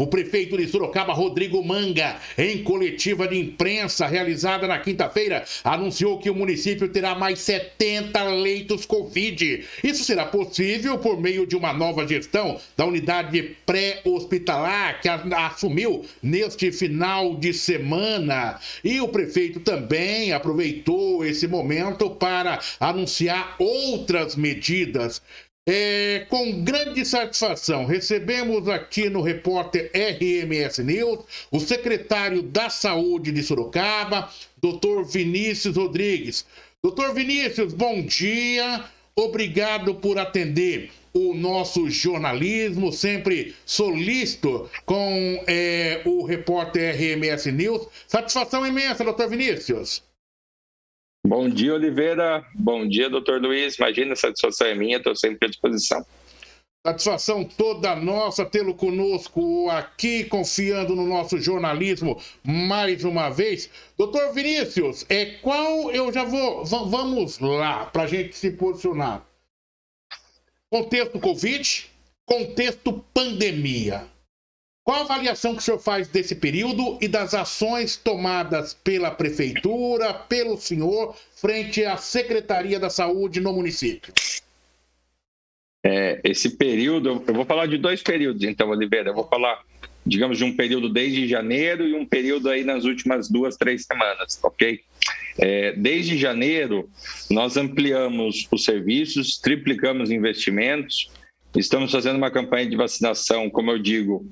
O prefeito de Sorocaba, Rodrigo Manga, em coletiva de imprensa realizada na quinta-feira, anunciou que o município terá mais 70 leitos Covid. Isso será possível por meio de uma nova gestão da unidade pré-hospitalar que assumiu neste final de semana. E o prefeito também aproveitou esse momento para anunciar outras medidas. É, com grande satisfação, recebemos aqui no repórter RMS News o secretário da Saúde de Sorocaba, Dr. Vinícius Rodrigues. Doutor Vinícius, bom dia. Obrigado por atender o nosso jornalismo, sempre solícito com é, o repórter RMS News. Satisfação imensa, doutor Vinícius. Bom dia, Oliveira. Bom dia, doutor Luiz. Imagina, a satisfação é minha, estou sempre à disposição. Satisfação toda nossa tê-lo conosco aqui, confiando no nosso jornalismo mais uma vez. Doutor Vinícius, é qual eu já vou. Vamos lá, para a gente se posicionar. Contexto Covid, contexto pandemia. Qual a avaliação que o senhor faz desse período e das ações tomadas pela prefeitura, pelo senhor, frente à Secretaria da Saúde no município? É, esse período, eu vou falar de dois períodos, então, Oliveira. Eu vou falar, digamos, de um período desde janeiro e um período aí nas últimas duas, três semanas, ok? É, desde janeiro, nós ampliamos os serviços, triplicamos investimentos, estamos fazendo uma campanha de vacinação, como eu digo,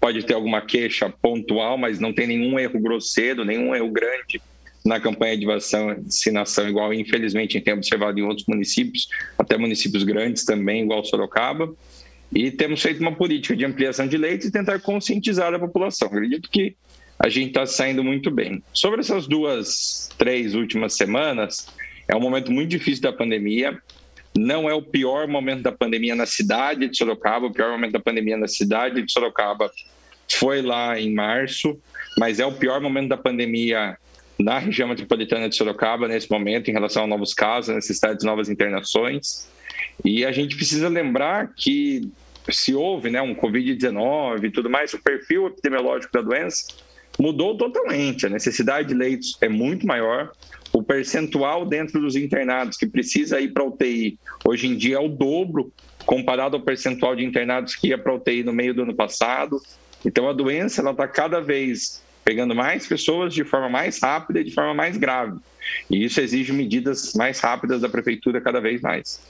pode ter alguma queixa pontual, mas não tem nenhum erro grosseiro, nenhum erro grande na campanha de vacinação, igual infelizmente tem observado em outros municípios, até municípios grandes também, igual Sorocaba. E temos feito uma política de ampliação de leitos e tentar conscientizar a população. Acredito que a gente está saindo muito bem. Sobre essas duas, três últimas semanas, é um momento muito difícil da pandemia. Não é o pior momento da pandemia na cidade de Sorocaba, o pior momento da pandemia na cidade de Sorocaba foi lá em março, mas é o pior momento da pandemia na região metropolitana de Sorocaba nesse momento, em relação a novos casos, necessidade de novas internações. E a gente precisa lembrar que se houve né, um Covid-19 e tudo mais, o perfil epidemiológico da doença mudou totalmente. A necessidade de leitos é muito maior. O percentual dentro dos internados que precisa ir para UTI hoje em dia é o dobro comparado ao percentual de internados que ia para UTI no meio do ano passado. Então a doença ela está cada vez pegando mais pessoas de forma mais rápida e de forma mais grave. E isso exige medidas mais rápidas da prefeitura cada vez mais.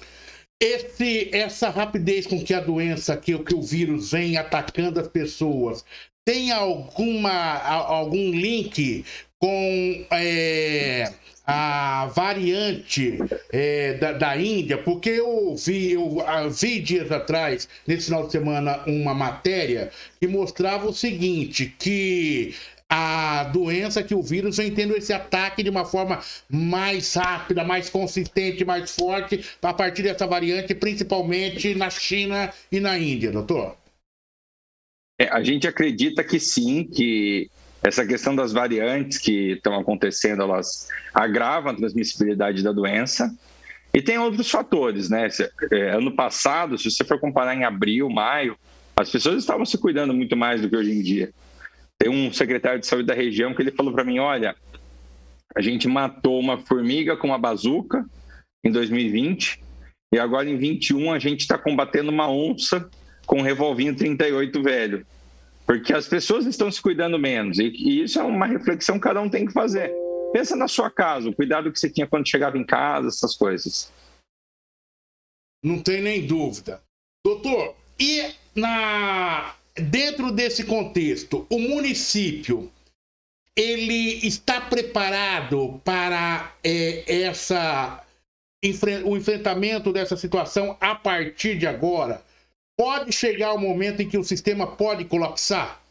Esse, essa rapidez com que a doença, que, que o vírus vem atacando as pessoas, tem alguma, algum link com é, a variante é, da, da, Índia, porque eu vi, eu vi dias atrás, nesse final de semana, uma matéria que mostrava o seguinte: que a doença, que o vírus vem tendo esse ataque de uma forma mais rápida, mais consistente, mais forte, a partir dessa variante, principalmente na China e na Índia, doutor? É, a gente acredita que sim, que essa questão das variantes que estão acontecendo, elas agravam a transmissibilidade da doença. E tem outros fatores, né? É, ano passado, se você for comparar em abril, maio, as pessoas estavam se cuidando muito mais do que hoje em dia. Tem um secretário de saúde da região que ele falou para mim: olha, a gente matou uma formiga com uma bazuca em 2020 e agora em 21 a gente está combatendo uma onça com um revolvinho 38 velho. Porque as pessoas estão se cuidando menos. E, e, isso é uma reflexão que cada um tem que fazer. Pensa na sua casa, o cuidado que você tinha quando chegava em casa, essas coisas. Não tem nem dúvida. Doutor, e na dentro desse contexto, o município ele está preparado para é, essa o enfrentamento dessa situação a partir de agora? Pode chegar o momento em que o sistema pode colapsar?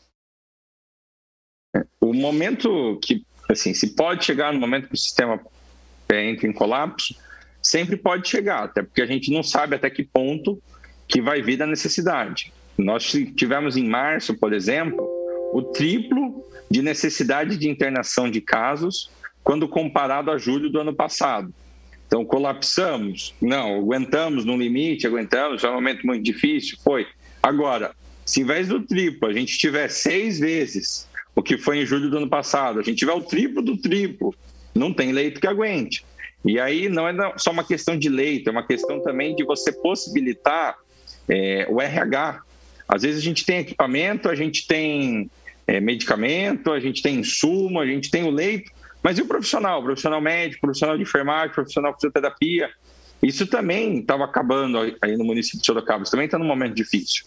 O momento que, assim, se pode chegar no momento que o sistema é, entra em colapso, sempre pode chegar, até porque a gente não sabe até que ponto que vai vir da necessidade. Nós tivemos em março, por exemplo, o triplo de necessidade de internação de casos quando comparado a julho do ano passado. Então, colapsamos? Não, aguentamos no limite, aguentamos, foi um momento muito difícil, foi. Agora, Se em vez do triplo a gente tiver seis vezes o que foi em julho do ano passado, a gente tiver o triplo do triplo, não tem leito que aguente. E aí não é só uma questão de leito, é uma questão também de você possibilitar é, o RH. Às vezes a gente tem equipamento, a gente tem é, medicamento, a gente tem insumo, a gente tem o leito, mas e o profissional? O profissional médico, profissional de enfermagem, profissional de fisioterapia? Isso também estava acabando aí no município de Sorocaba, isso também está num momento difícil.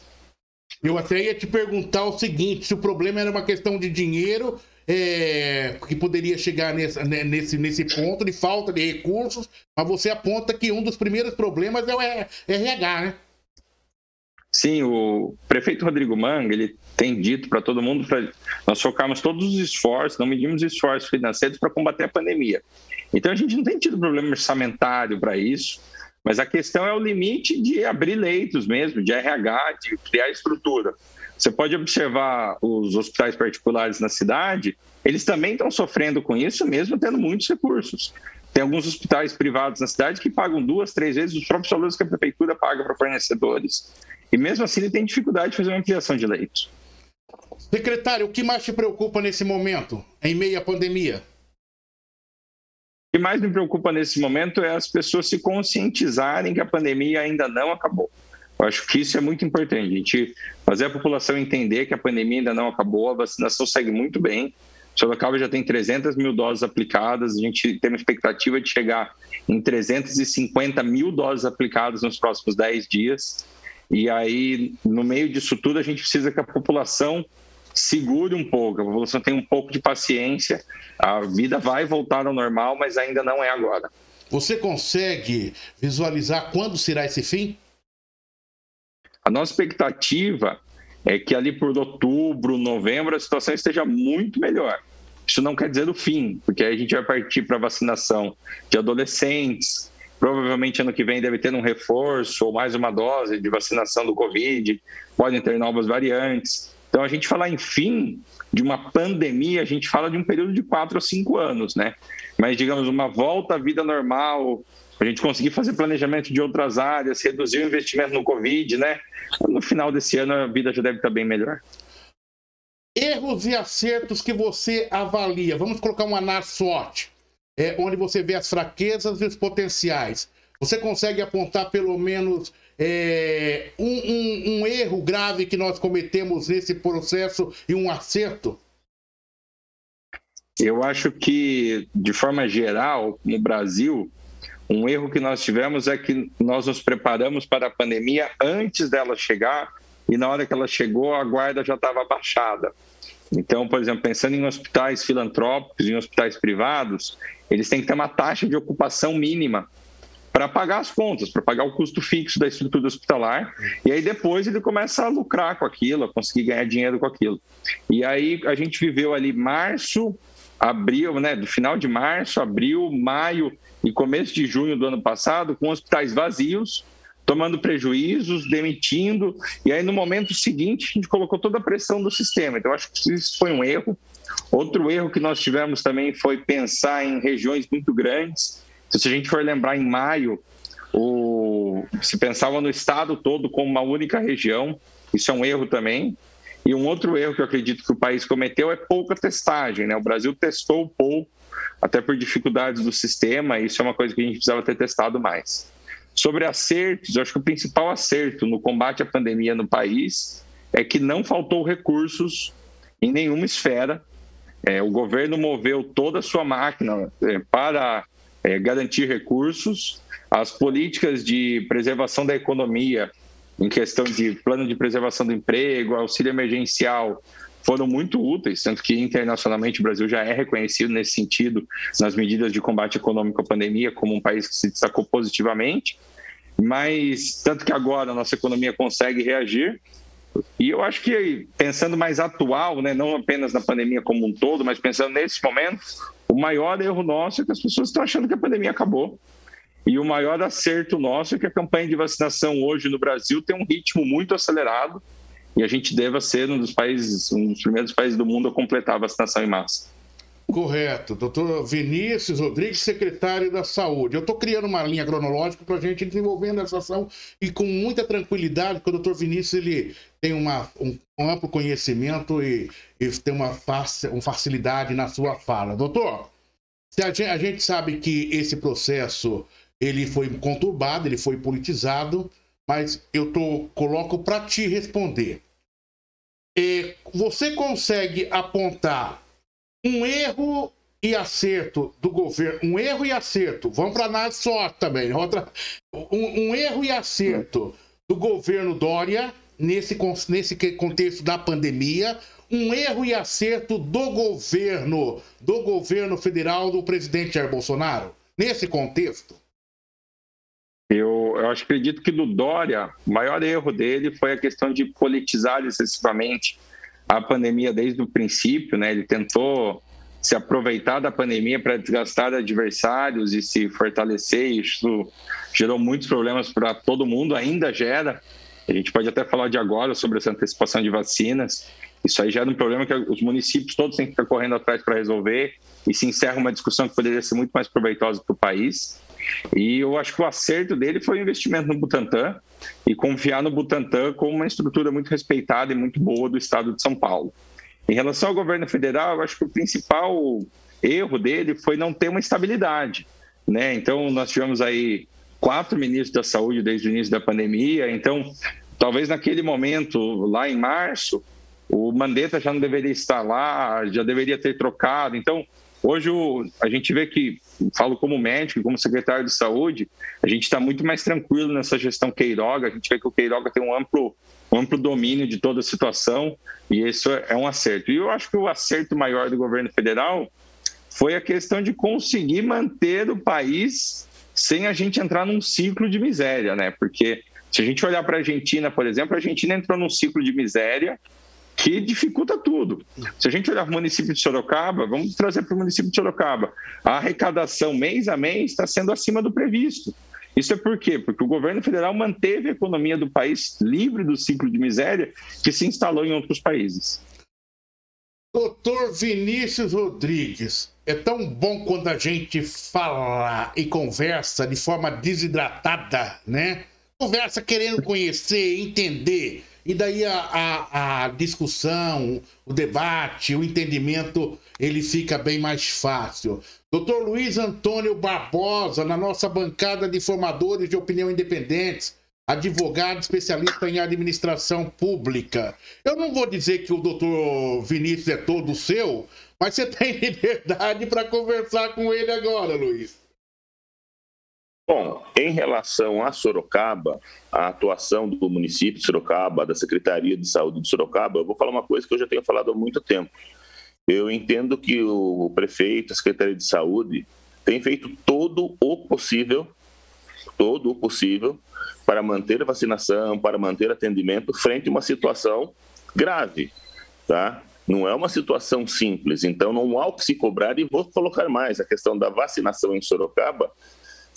Eu até ia te perguntar o seguinte: se o problema era uma questão de dinheiro, é, que poderia chegar nesse, né, nesse, nesse ponto de falta de recursos, mas você aponta que um dos primeiros problemas é o RH, né? Sim, o prefeito Rodrigo Manga, ele tem dito para todo mundo para nós focarmos todos os esforços, não medimos esforços financeiros para combater a pandemia. Então a gente não tem tido problema orçamentário para isso, mas a questão é o limite de abrir leitos mesmo, de RH, de criar estrutura. Você pode observar os hospitais particulares na cidade, eles também estão sofrendo com isso, mesmo tendo muitos recursos. Tem alguns hospitais privados na cidade que pagam duas, três vezes os próprios valores que a prefeitura paga para fornecedores. E mesmo assim ele tem dificuldade de fazer uma ampliação de leitos. Secretário, o que mais te preocupa nesse momento, em meio à pandemia? O que mais me preocupa nesse momento é as pessoas se conscientizarem que a pandemia ainda não acabou. Eu acho que isso é muito importante, a gente fazer a população entender que a pandemia ainda não acabou, a vacinação segue muito bem. Sorocaba já tem 300 mil doses aplicadas, a gente tem uma expectativa de chegar em 350 mil doses aplicadas nos próximos 10 dias. E aí, no meio disso tudo, a gente precisa que a população segure um pouco, a população tenha um pouco de paciência. A vida vai voltar ao normal, mas ainda não é agora. Você consegue visualizar quando será esse fim? A nossa expectativa é que ali por outubro, novembro, a situação esteja muito melhor. Isso não quer dizer o fim, porque aí a gente vai partir para vacinação de adolescentes. Provavelmente ano que vem deve ter um reforço ou mais uma dose de vacinação do Covid, podem ter novas variantes. Então, a gente falar em fim de uma pandemia, a gente fala de um período de quatro a cinco anos, né? Mas, digamos, uma volta à vida normal, a gente conseguir fazer planejamento de outras áreas, reduzir o investimento no Covid, né? No final desse ano a vida já deve estar bem melhor. Erros e acertos que você avalia. Vamos colocar uma análise SWOT, é, onde você vê as fraquezas e os potenciais. Você consegue apontar pelo menos é, um, um, um erro grave que nós cometemos nesse processo e um acerto? Eu acho que, de forma geral, no Brasil, um erro que nós tivemos é que nós nos preparamos para a pandemia antes dela chegar e na hora que ela chegou a guarda já estava baixada. Então, por exemplo, pensando em hospitais filantrópicos, em hospitais privados, eles têm que ter uma taxa de ocupação mínima para pagar as contas, para pagar o custo fixo da estrutura hospitalar, e aí depois ele começa a lucrar com aquilo, a conseguir ganhar dinheiro com aquilo. E aí a gente viveu ali março, abril, né, do final de março, abril, maio e começo de junho do ano passado, com hospitais vazios, tomando prejuízos, demitindo, e aí no momento seguinte a gente colocou toda a pressão do sistema. Então acho que isso foi um erro. Outro erro que nós tivemos também foi pensar em regiões muito grandes. Se a gente for lembrar em maio, o... se pensava no estado todo como uma única região, isso é um erro também. E um outro erro que eu acredito que o país cometeu é pouca testagem. Né? O Brasil testou pouco, até por dificuldades do sistema, isso é uma coisa que a gente precisava ter testado mais. Sobre acertos, eu acho que o principal acerto no combate à pandemia no país é que não faltou recursos em nenhuma esfera. É, o governo moveu toda a sua máquina é, para é, garantir recursos. As políticas de preservação da economia em questão de plano de preservação do emprego, auxílio emergencial, foram muito úteis, tanto que internacionalmente o Brasil já é reconhecido nesse sentido, nas medidas de combate econômico à pandemia, como um país que se destacou positivamente. Mas, tanto que agora a nossa economia consegue reagir. E eu acho que, pensando mais atual, né, não apenas na pandemia como um todo, mas pensando nesse momento, o maior erro nosso é que as pessoas estão achando que a pandemia acabou. E o maior acerto nosso é que a campanha de vacinação hoje no Brasil tem um ritmo muito acelerado e a gente deva ser um dos países, um dos primeiros países do mundo a completar a vacinação em massa. Correto. Doutor Vinícius Rodrigues, secretário da Saúde. Eu estou criando uma linha cronológica para a gente desenvolvendo essa ação e com muita tranquilidade, porque o doutor Vinícius ele tem uma, um, amplo conhecimento e, e tem uma, uma facilidade na sua fala. Doutor, a gente, a gente sabe que esse processo ele foi conturbado, ele foi politizado, mas eu tô, coloco para te responder. E você consegue apontar um erro e acerto do governo, um erro e acerto, vamos para análise só também, outra, um, um, erro e acerto do governo Dória nesse, nesse contexto da pandemia, um erro e acerto do governo, do governo federal do presidente Jair Bolsonaro, nesse contexto? Eu, eu acredito que do Dória, o maior erro dele foi a questão de politizar excessivamente a pandemia desde o princípio, né? Ele tentou se aproveitar da pandemia para desgastar adversários e se fortalecer. Isso gerou muitos problemas para todo mundo, ainda gera. A gente pode até falar de agora sobre essa antecipação de vacinas. Isso aí gera um problema que os municípios todos têm que estar correndo atrás para resolver e se encerra uma discussão que poderia ser muito mais proveitosa para o país. E eu acho que o acerto dele foi o investimento no Butantan e confiar no Butantan como uma estrutura muito respeitada e muito boa do estado de São Paulo. Em relação ao governo federal, eu acho que o principal erro dele foi não ter uma estabilidade. Né? Então, nós tivemos aí quatro ministros da saúde desde o início da pandemia. Então, talvez naquele momento, lá em março, o Mandetta já não deveria estar lá, já deveria ter trocado. Então, Hoje a gente vê que, falo como médico, como secretário de saúde, a gente está muito mais tranquilo nessa gestão Queiroga. A gente vê que o Queiroga tem um amplo, um amplo domínio de toda a situação e isso é um acerto. E eu acho que o acerto maior do governo federal foi a questão de conseguir manter o país sem a gente entrar num ciclo de miséria, né? Porque se a gente olhar para a Argentina, por exemplo, a Argentina entrou num ciclo de miséria que dificulta tudo. Se a gente olhar para o município de Sorocaba, vamos trazer para o município de Sorocaba, a arrecadação mês a mês está sendo acima do previsto. Isso é por quê? Porque o governo federal manteve a economia do país livre do ciclo de miséria que se instalou em outros países. Doutor Vinícius Rodrigues, é tão bom quando a gente fala e conversa de forma desidratada, né? Conversa querendo conhecer, entender. E daí a, a, a, discussão, o debate, o entendimento, ele fica bem mais fácil. Doutor Luiz Antônio Barbosa, na nossa bancada de formadores de opinião independentes, advogado especialista em administração pública. Eu não vou dizer que o doutor Vinícius é todo seu, mas você tem liberdade para conversar com ele agora, Luiz. Bom, em relação a Sorocaba, a atuação do município de Sorocaba, da Secretaria de Saúde de Sorocaba, eu vou falar uma coisa que eu já tenho falado há muito tempo. Eu entendo que o prefeito, a Secretaria de Saúde, tem feito todo o possível, todo o possível, para manter a vacinação, para manter atendimento frente a uma situação grave, tá? Não é uma situação simples, então não há o que se cobrar e vou colocar mais a questão da vacinação em Sorocaba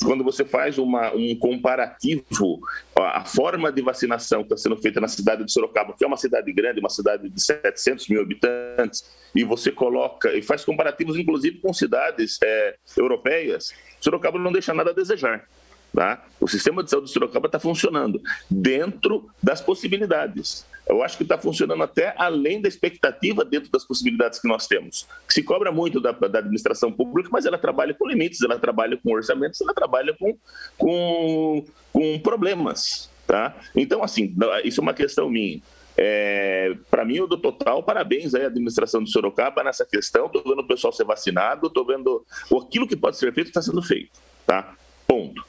quando você faz uma, um comparativo, a forma de vacinação que está sendo feita na cidade de Sorocaba, que é uma cidade grande, uma cidade de 700 mil habitantes, e você coloca, e faz comparativos inclusive com cidades é, europeias, Sorocaba não deixa nada a desejar. Tá? O sistema de saúde de Sorocaba está funcionando dentro das possibilidades. Eu acho que está funcionando até além da expectativa dentro das possibilidades que nós temos. Se cobra muito da, da, administração pública, mas ela trabalha com limites, ela trabalha com orçamentos, ela trabalha com, com, com problemas. Tá? Então, assim, isso é uma questão minha. É, para mim, eu dou total parabéns à administração de Sorocaba nessa questão. Estou vendo o pessoal ser vacinado, estou vendo aquilo que pode ser feito está sendo feito. Tá? Ponto.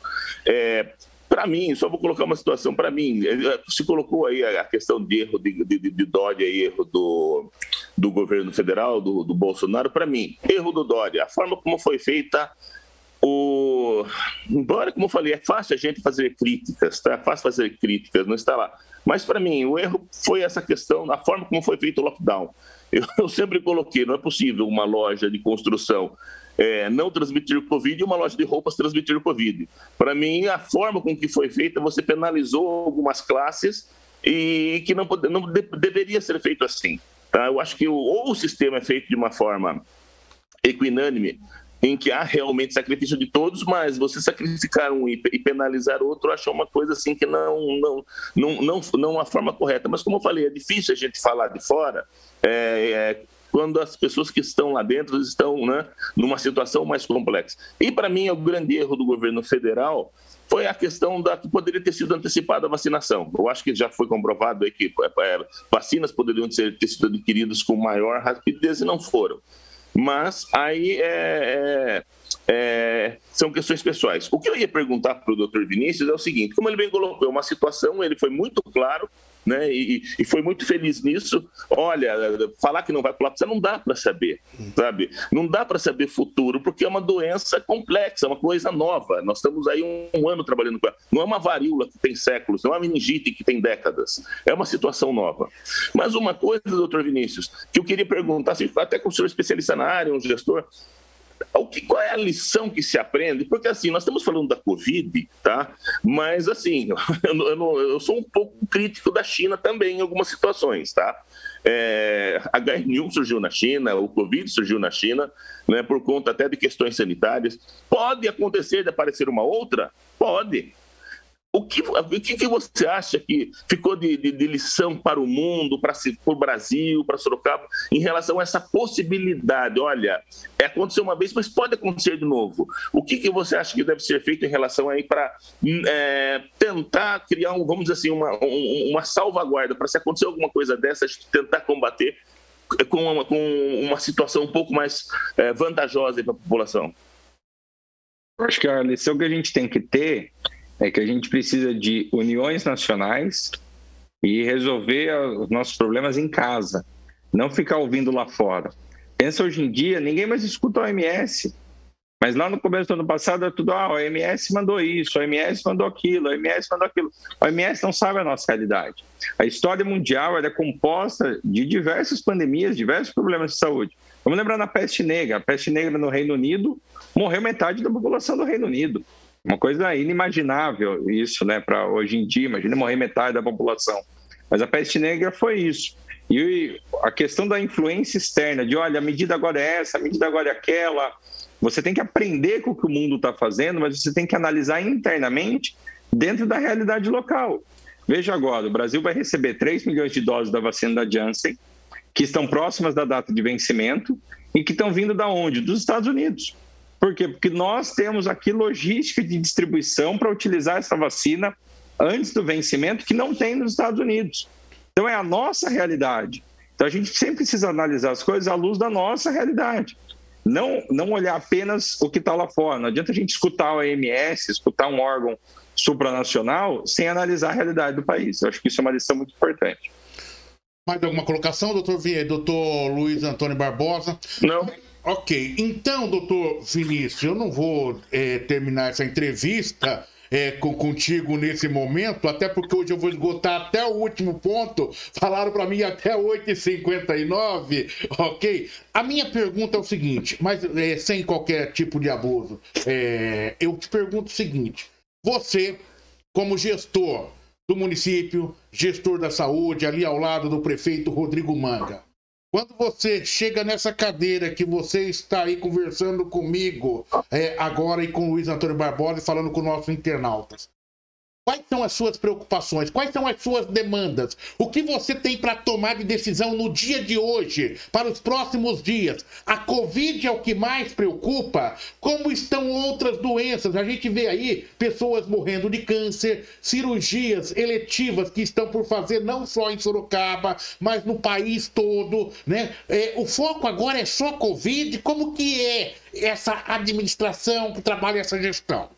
É, para mim, só vou colocar uma situação para mim. Se colocou aí a questão de erro de, de, de Dória e erro do, do governo federal, do, do Bolsonaro. Para mim, erro do Dória, a forma como foi feita o embora como eu falei é fácil a gente fazer críticas tá é fácil fazer críticas não está lá mas para mim o erro foi essa questão da forma como foi feito o lockdown eu, eu sempre coloquei não é possível uma loja de construção é, não transmitir Covid e uma loja de roupas transmitir Covid. Para mim, a forma com que foi feita, você penalizou algumas classes e que não, não de, deveria ser feito assim. Tá? Eu acho que o, ou o sistema é feito de uma forma equinânime em que há realmente sacrifício de todos, mas você sacrificar um e penalizar outro, acho uma coisa assim que não não não não não a forma correta. Mas como eu falei, é difícil a gente falar de fora. É, é, quando as pessoas que estão lá dentro estão né, numa situação mais complexa. E para mim, o grande erro do governo federal foi a questão da que poderia ter sido antecipada a vacinação. Eu acho que já foi comprovado aí que é, vacinas poderiam ter, ter sido adquiridas com maior rapidez e não foram. Mas aí é, é, é, são questões pessoais. O que eu ia perguntar para o doutor Vinícius é o seguinte: como ele bem colocou, é uma situação, ele foi muito claro né? E, e, foi muito feliz nisso. Olha, falar que não vai colapsar não dá para saber, sabe? Não dá para saber futuro, porque é uma doença complexa, é uma coisa nova. Nós estamos aí um, um, ano trabalhando com ela. Não é uma varíola que tem séculos, não é uma meningite que tem décadas. É uma situação nova. Mas uma coisa, doutor Vinícius, que eu queria perguntar, até com o senhor especialista na área, um gestor, o que, qual é a lição que se aprende? Porque assim, nós estamos falando da Covid, tá? Mas assim, eu, eu, eu sou um pouco crítico da China também em algumas situações, tá? É, H1N1 surgiu na China, o Covid surgiu na China, né, por conta até de questões sanitárias. Pode acontecer de aparecer uma outra? Pode. O que, o que você acha que ficou de, de, de lição para o mundo, para, o Brasil, para Sorocaba, em relação a essa possibilidade? Olha, é, aconteceu uma vez, mas pode acontecer de novo. O que, que você acha que deve ser feito em relação aí para é, tentar criar, um, vamos dizer assim, uma, um, uma salvaguarda para se acontecer alguma coisa dessa, tentar combater com uma, com uma situação um pouco mais é, vantajosa para a população? Eu acho que a lição que a gente tem que ter é que a gente precisa de uniões nacionais e resolver os nossos problemas em casa, não ficar ouvindo lá fora. Pensa hoje em dia, ninguém mais escuta a OMS. Mas lá no começo do ano passado é tudo, ah, a OMS mandou isso, a OMS mandou aquilo, a OMS mandou aquilo. A OMS não sabe a nossa realidade. A história mundial é composta de diversas pandemias, diversos problemas de saúde. Vamos lembrar da peste negra. A peste negra no Reino Unido morreu metade da população do Reino Unido. Uma coisa inimaginável isso, né, para hoje em dia. Imagina morrer metade da população. Mas a peste negra foi isso. E a questão da influência externa, de olha, a medida agora é essa, a medida agora é aquela. Você tem que aprender com o que o mundo está fazendo, mas você tem que analisar internamente dentro da realidade local. Veja agora, o Brasil vai receber 3 milhões de doses da vacina da Janssen, que estão próximas da data de vencimento e que estão vindo da onde? Dos Estados Unidos. Por quê? Porque nós temos aqui logística de distribuição para utilizar essa vacina antes do vencimento que não tem nos Estados Unidos. Então é a nossa realidade. Então a gente sempre precisa analisar as coisas à luz da nossa realidade. Não, não olhar apenas o que está lá fora. Não adianta a gente escutar a OMS, escutar um órgão supranacional, sem analisar a realidade do país. Eu acho que isso é uma lição muito importante. Mais alguma colocação, doutor, doutor Luiz Antônio Barbosa? Não. Ok, então, doutor Vinícius, eu não vou é, terminar essa entrevista é, com, contigo nesse momento, até porque hoje eu vou esgotar até o último ponto. Falaram para mim até 8h59, ok? A minha pergunta é o seguinte, mas é, sem qualquer tipo de abuso. É, eu te pergunto o seguinte: você, como gestor do município, gestor da saúde, ali ao lado do prefeito Rodrigo Manga, quando você chega nessa cadeira que você está aí conversando comigo é, agora e com o Luiz Antônio Barbosa e falando com nossos internautas, Quais são as suas preocupações? Quais são as suas demandas? O que você tem para tomar de decisão no dia de hoje, para os próximos dias? A Covid é o que mais preocupa? Como estão outras doenças? A gente vê aí pessoas morrendo de câncer, cirurgias eletivas que estão por fazer não só em Sorocaba, mas no país todo, né? É, o foco agora é só Covid. Como que é essa administração que trabalha essa gestão?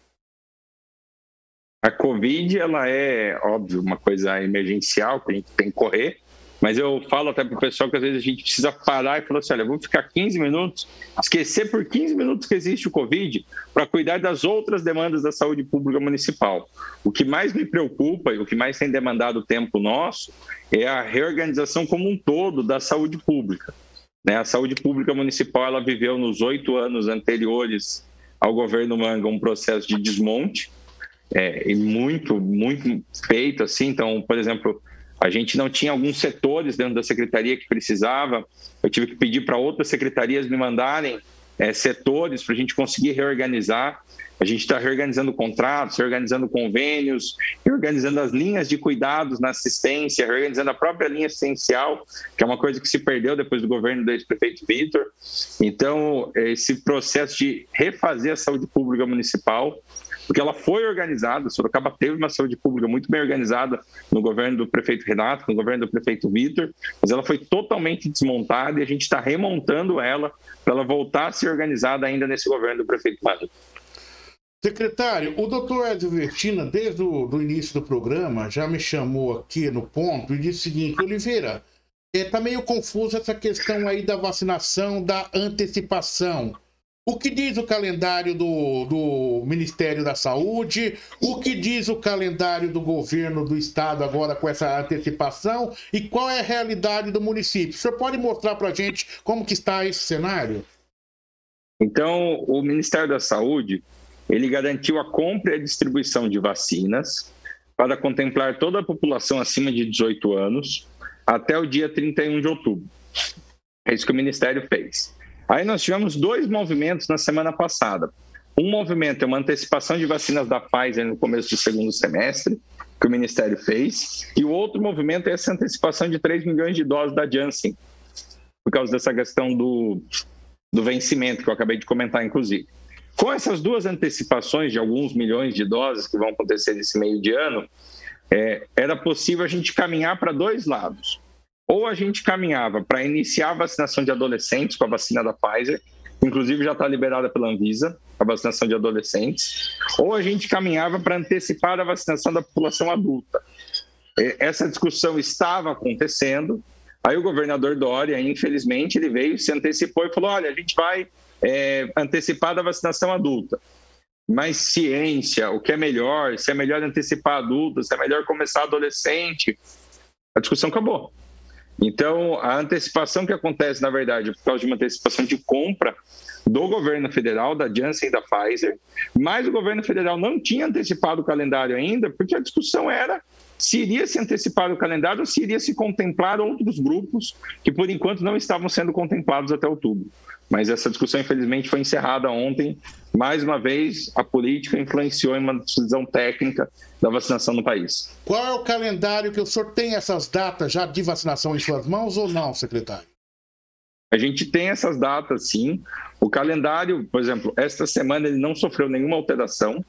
A Covid, ela é, óbvio, uma coisa emergencial que a gente tem que correr, mas eu falo até para o pessoal que às vezes a gente precisa parar e falar assim: olha, vamos ficar 15 minutos, esquecer por 15 minutos que existe o Covid para cuidar das outras demandas da saúde pública municipal. O que mais me preocupa e o que mais tem demandado tempo nosso é a reorganização como um todo da saúde pública. Né? A saúde pública municipal ela viveu nos oito anos anteriores ao governo Manga um processo de desmonte é, e muito, muito feito assim. Então, por exemplo, a gente não tinha alguns setores dentro da secretaria que precisava. Eu tive que pedir para outras secretarias me mandarem é, setores para a gente conseguir reorganizar. A gente está reorganizando contratos, reorganizando convênios, reorganizando as linhas de cuidados na assistência, reorganizando a própria linha assistencial, que é uma coisa que se perdeu depois do governo do ex-prefeito Vitor. Então, esse processo de refazer a saúde pública municipal porque ela foi organizada, Sorocaba teve uma saúde pública muito bem organizada no governo do prefeito Renato, no governo do prefeito Vitor, mas ela foi totalmente desmontada e a gente está remontando ela para ela voltar a ser organizada ainda nesse governo do prefeito Mário. Secretário, o doutor Edson Vertina, desde o início do programa, já me chamou aqui no ponto e disse o seguinte, Oliveira, está é, meio confusa essa questão aí da vacinação, da antecipação. O que diz o calendário do, do Ministério da Saúde? O que diz o calendário do governo do estado agora com essa antecipação? E qual é a realidade do município? O senhor pode mostrar para a gente como que está esse cenário? Então, o Ministério da Saúde, ele garantiu a compra e a distribuição de vacinas para contemplar toda a população acima de 18 anos até o dia 31 de outubro. É isso que o Ministério fez. Aí nós tivemos dois movimentos na semana passada. Um movimento é uma antecipação de vacinas da Pfizer no começo do segundo semestre, que o Ministério fez, e o outro movimento é essa antecipação de 3 milhões de doses da Janssen, por causa dessa questão do, do vencimento, que eu acabei de comentar, inclusive. Com essas duas antecipações de alguns milhões de doses que vão acontecer nesse meio de ano, é, era possível a gente caminhar para dois lados. Ou a gente caminhava para iniciar a vacinação de adolescentes com a vacina da Pfizer, inclusive já está liberada pela Anvisa, a vacinação de adolescentes, ou a gente caminhava para antecipar a vacinação da população adulta. Essa discussão estava acontecendo, aí o governador Dória, infelizmente, ele veio, se antecipou e falou: olha, a gente vai é, antecipar da vacinação adulta. Mas ciência, o que é melhor, se é melhor antecipar adulto, se é melhor começar adolescente, a discussão acabou. Então, a antecipação que acontece, na verdade, é por causa de uma antecipação de compra do governo federal, da Janssen e da Pfizer, mas o governo federal não tinha antecipado o calendário ainda, porque a discussão era se iria se antecipar o calendário ou se iria se contemplar outros grupos que, por enquanto, não estavam sendo contemplados até outubro. Mas essa discussão, infelizmente, foi encerrada ontem. Mais uma vez, a política influenciou em uma decisão técnica da vacinação no país. Qual é o calendário que o senhor tem essas datas já de vacinação em suas mãos ou não, secretário? A gente tem essas datas, sim. O calendário, por exemplo, esta semana ele não sofreu nenhuma alteração,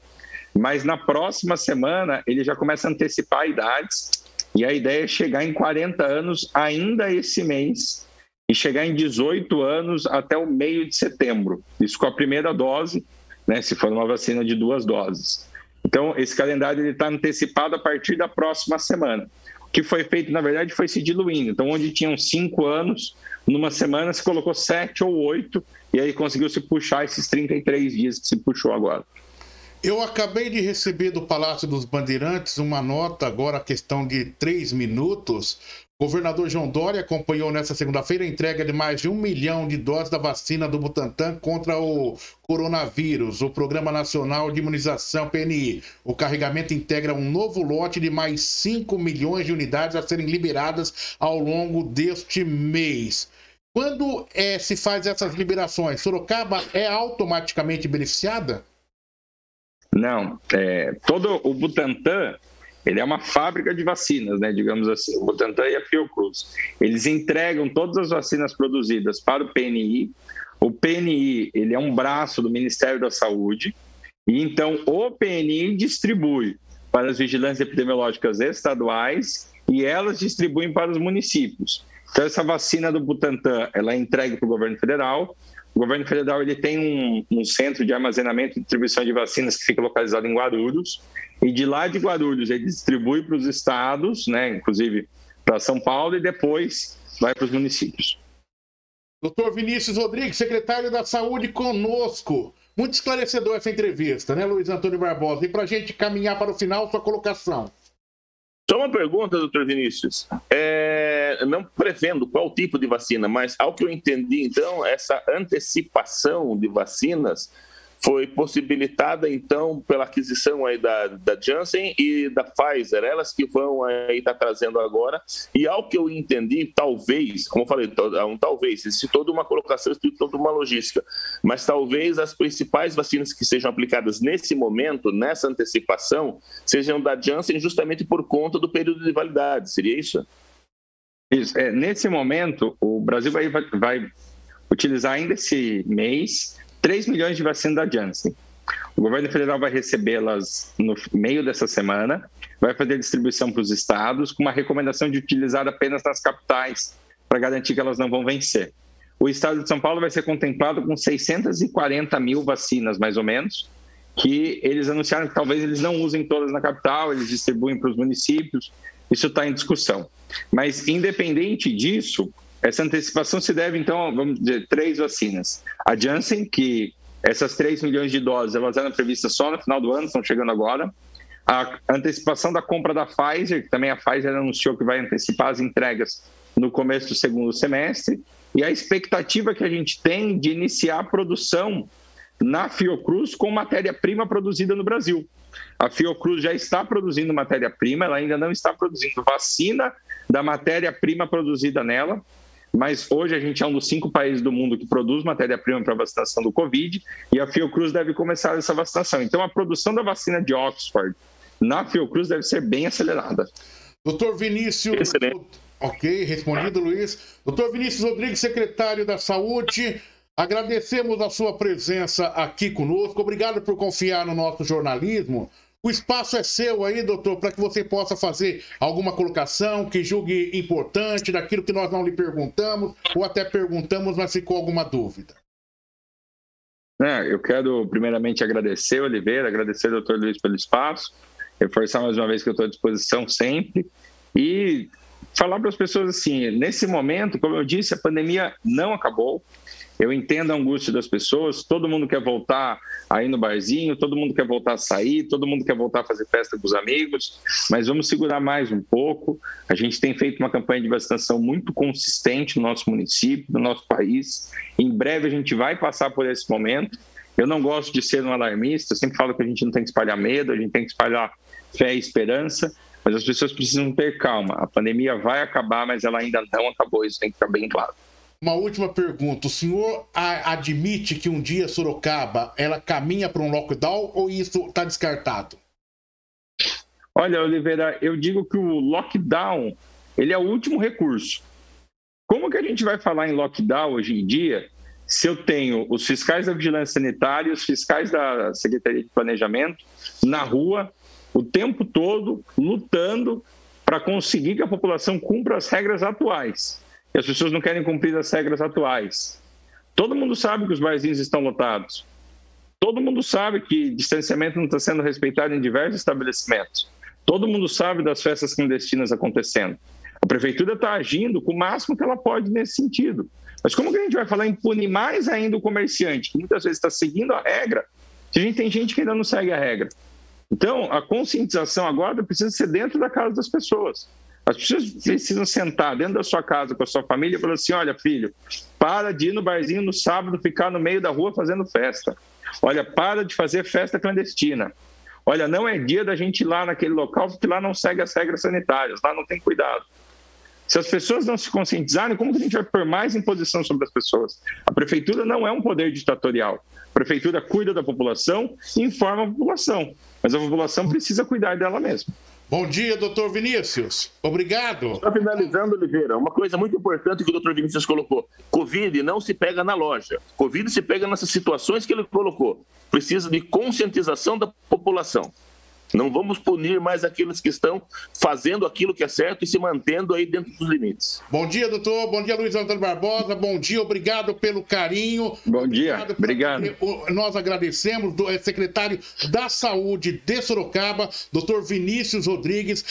mas na próxima semana ele já começa a antecipar idades e a ideia é chegar em 40 anos ainda esse mês e chegar em 18 anos até o meio de setembro. Isso com a primeira dose, né, se for uma vacina de duas doses. Então, esse calendário está antecipado a partir da próxima semana. O que foi feito, na verdade, foi se diluindo. Então, onde tinham cinco anos, numa semana se colocou sete ou oito, e aí conseguiu se puxar esses 33 dias que se puxou agora. Eu acabei de receber do Palácio dos Bandeirantes uma nota, agora questão de três minutos, governador João Dória acompanhou nesta segunda-feira a entrega de mais de um milhão de doses da vacina do Butantan contra o coronavírus, o Programa Nacional de Imunização PNI. O carregamento integra um novo lote de mais 5 milhões de unidades a serem liberadas ao longo deste mês. Quando é, se faz essas liberações, Sorocaba é automaticamente beneficiada? Não, é, todo o Butantan ele é uma fábrica de vacinas, né, digamos assim, o Butantan e a Fiocruz. Eles entregam todas as vacinas produzidas para o PNI. O PNI ele é um braço do Ministério da Saúde, e então o PNI distribui para as vigilâncias epidemiológicas estaduais e elas distribuem para os municípios. Então essa vacina do Butantan ela é entregue para o governo federal. O governo federal ele tem um, um centro de armazenamento e distribuição de vacinas que fica localizado em Guarulhos e de lá de Guarulhos ele distribui para os estados, né, inclusive para São Paulo, e depois vai para os municípios. Doutor Vinícius Rodrigues, secretário da Saúde, conosco. Muito esclarecedor essa entrevista, né, Luiz Antônio Barbosa? E para a gente caminhar para o final, sua colocação. Só uma pergunta, doutor Vinícius. É, não prevendo qual tipo de vacina, mas ao que eu entendi, então, essa antecipação de vacinas foi possibilitada então pela aquisição aí da, da Janssen e da Pfizer, elas que vão aí estar tá trazendo agora. E ao que eu entendi, talvez, como eu falei, é um talvez, existe toda uma colocação, existe toda uma logística, mas talvez as principais vacinas que sejam aplicadas nesse momento, nessa antecipação, sejam da Janssen justamente por conta do período de validade. Seria isso? Isso. É, nesse momento, o Brasil vai, vai utilizar ainda esse mês 3 milhões de vacinas da Janssen. O governo federal vai recebê-las no meio dessa semana, vai fazer distribuição para os estados, com uma recomendação de utilizar apenas nas capitais, para garantir que elas não vão vencer. O estado de São Paulo vai ser contemplado com 640 mil vacinas, mais ou menos, que eles anunciaram que talvez eles não usem todas na capital, eles distribuem para os municípios. Isso está em discussão. Mas, independente disso, essa antecipação se deve, então, vamos dizer, três vacinas. A Janssen, que essas 3 milhões de doses elas eram previstas só no final do ano, estão chegando agora. A antecipação da compra da Pfizer, que também a Pfizer anunciou que vai antecipar as entregas no começo do segundo semestre. E a expectativa que a gente tem de iniciar a produção na Fiocruz com matéria-prima produzida no Brasil. A Fiocruz já está produzindo matéria-prima, ela ainda não está produzindo vacina da matéria-prima produzida nela, mas hoje a gente é um dos cinco países do mundo que produz matéria-prima para vacinação do Covid e a Fiocruz deve começar essa vacinação. Então, a produção da vacina de Oxford na Fiocruz deve ser bem acelerada. Doutor Vinícius. Excelente. Ok, respondido, Luiz. Doutor Vinícius Rodrigues, secretário da Saúde. Agradecemos a sua presença aqui conosco. Obrigado por confiar no nosso jornalismo. O espaço é seu aí, doutor, para que você possa fazer alguma colocação que julgue importante daquilo que nós não lhe perguntamos, ou até perguntamos, mas ficou alguma dúvida. É, eu quero primeiramente agradecer, Oliveira, agradecer doutor Luiz pelo espaço, reforçar mais uma vez que eu estou à disposição sempre e falar para as pessoas assim: nesse momento, como eu disse, a pandemia não acabou, eu entendo a angústia das pessoas, todo mundo quer voltar aí no barzinho, todo mundo quer voltar a sair, todo mundo quer voltar a fazer festa com os amigos, mas vamos segurar mais um pouco. A gente tem feito uma campanha de vacinação muito consistente no nosso município, no nosso país. Em breve a gente vai passar por esse momento. Eu não gosto de ser um alarmista, sempre falo que a gente não tem que espalhar medo, a gente tem que espalhar fé e esperança, mas as pessoas precisam ter calma. A pandemia vai acabar, mas ela ainda não acabou, isso tem que ficar bem claro. Uma última pergunta. O senhor admite que um dia Sorocaba ela caminha para um lockdown ou isso está descartado? Olha, Oliveira, eu digo que o lockdown ele é o último recurso. Como que a gente vai falar em lockdown hoje em dia se eu tenho os fiscais da vigilância sanitária, os fiscais da Secretaria de Planejamento na rua o tempo todo lutando para conseguir que a população cumpra as regras atuais? E as pessoas não querem cumprir as regras atuais. Todo mundo sabe que os barzinhos estão lotados. Todo mundo sabe que distanciamento não está sendo respeitado em diversos estabelecimentos. Todo mundo sabe das festas clandestinas acontecendo. A prefeitura está agindo com o máximo que ela pode nesse sentido. Mas como que a gente vai falar em punir mais ainda o comerciante, que muitas vezes está seguindo a regra, se a gente tem gente que ainda não segue a regra? Então, a conscientização agora precisa ser dentro da casa das pessoas. As pessoas precisam sentar dentro da sua casa com a sua família e falar assim: olha, filho, para de ir no barzinho no sábado, ficar no meio da rua fazendo festa. Olha, para de fazer festa clandestina. Olha, não é dia da gente ir lá naquele local porque lá não segue as regras sanitárias, lá não tem cuidado. Se as pessoas não se conscientizarem, como que a gente vai pôr mais imposição sobre as pessoas? A prefeitura não é um poder ditatorial. A prefeitura cuida da população e informa a população, mas a população precisa cuidar dela mesma. Bom dia, doutor Vinícius. Obrigado. Só finalizando, Oliveira, uma coisa muito importante que o doutor Vinícius colocou: Covid não se pega na loja. Covid se pega nessas situações que ele colocou. Precisa de conscientização da população. Não vamos punir mais aqueles que estão fazendo aquilo que é certo e se mantendo aí dentro dos limites. Bom dia, doutor. Bom dia, Luiz Antônio Barbosa. Bom dia, obrigado pelo carinho. Bom dia, obrigado. Nós agradecemos do é, secretário da Saúde de Sorocaba, doutor Vinícius Rodrigues.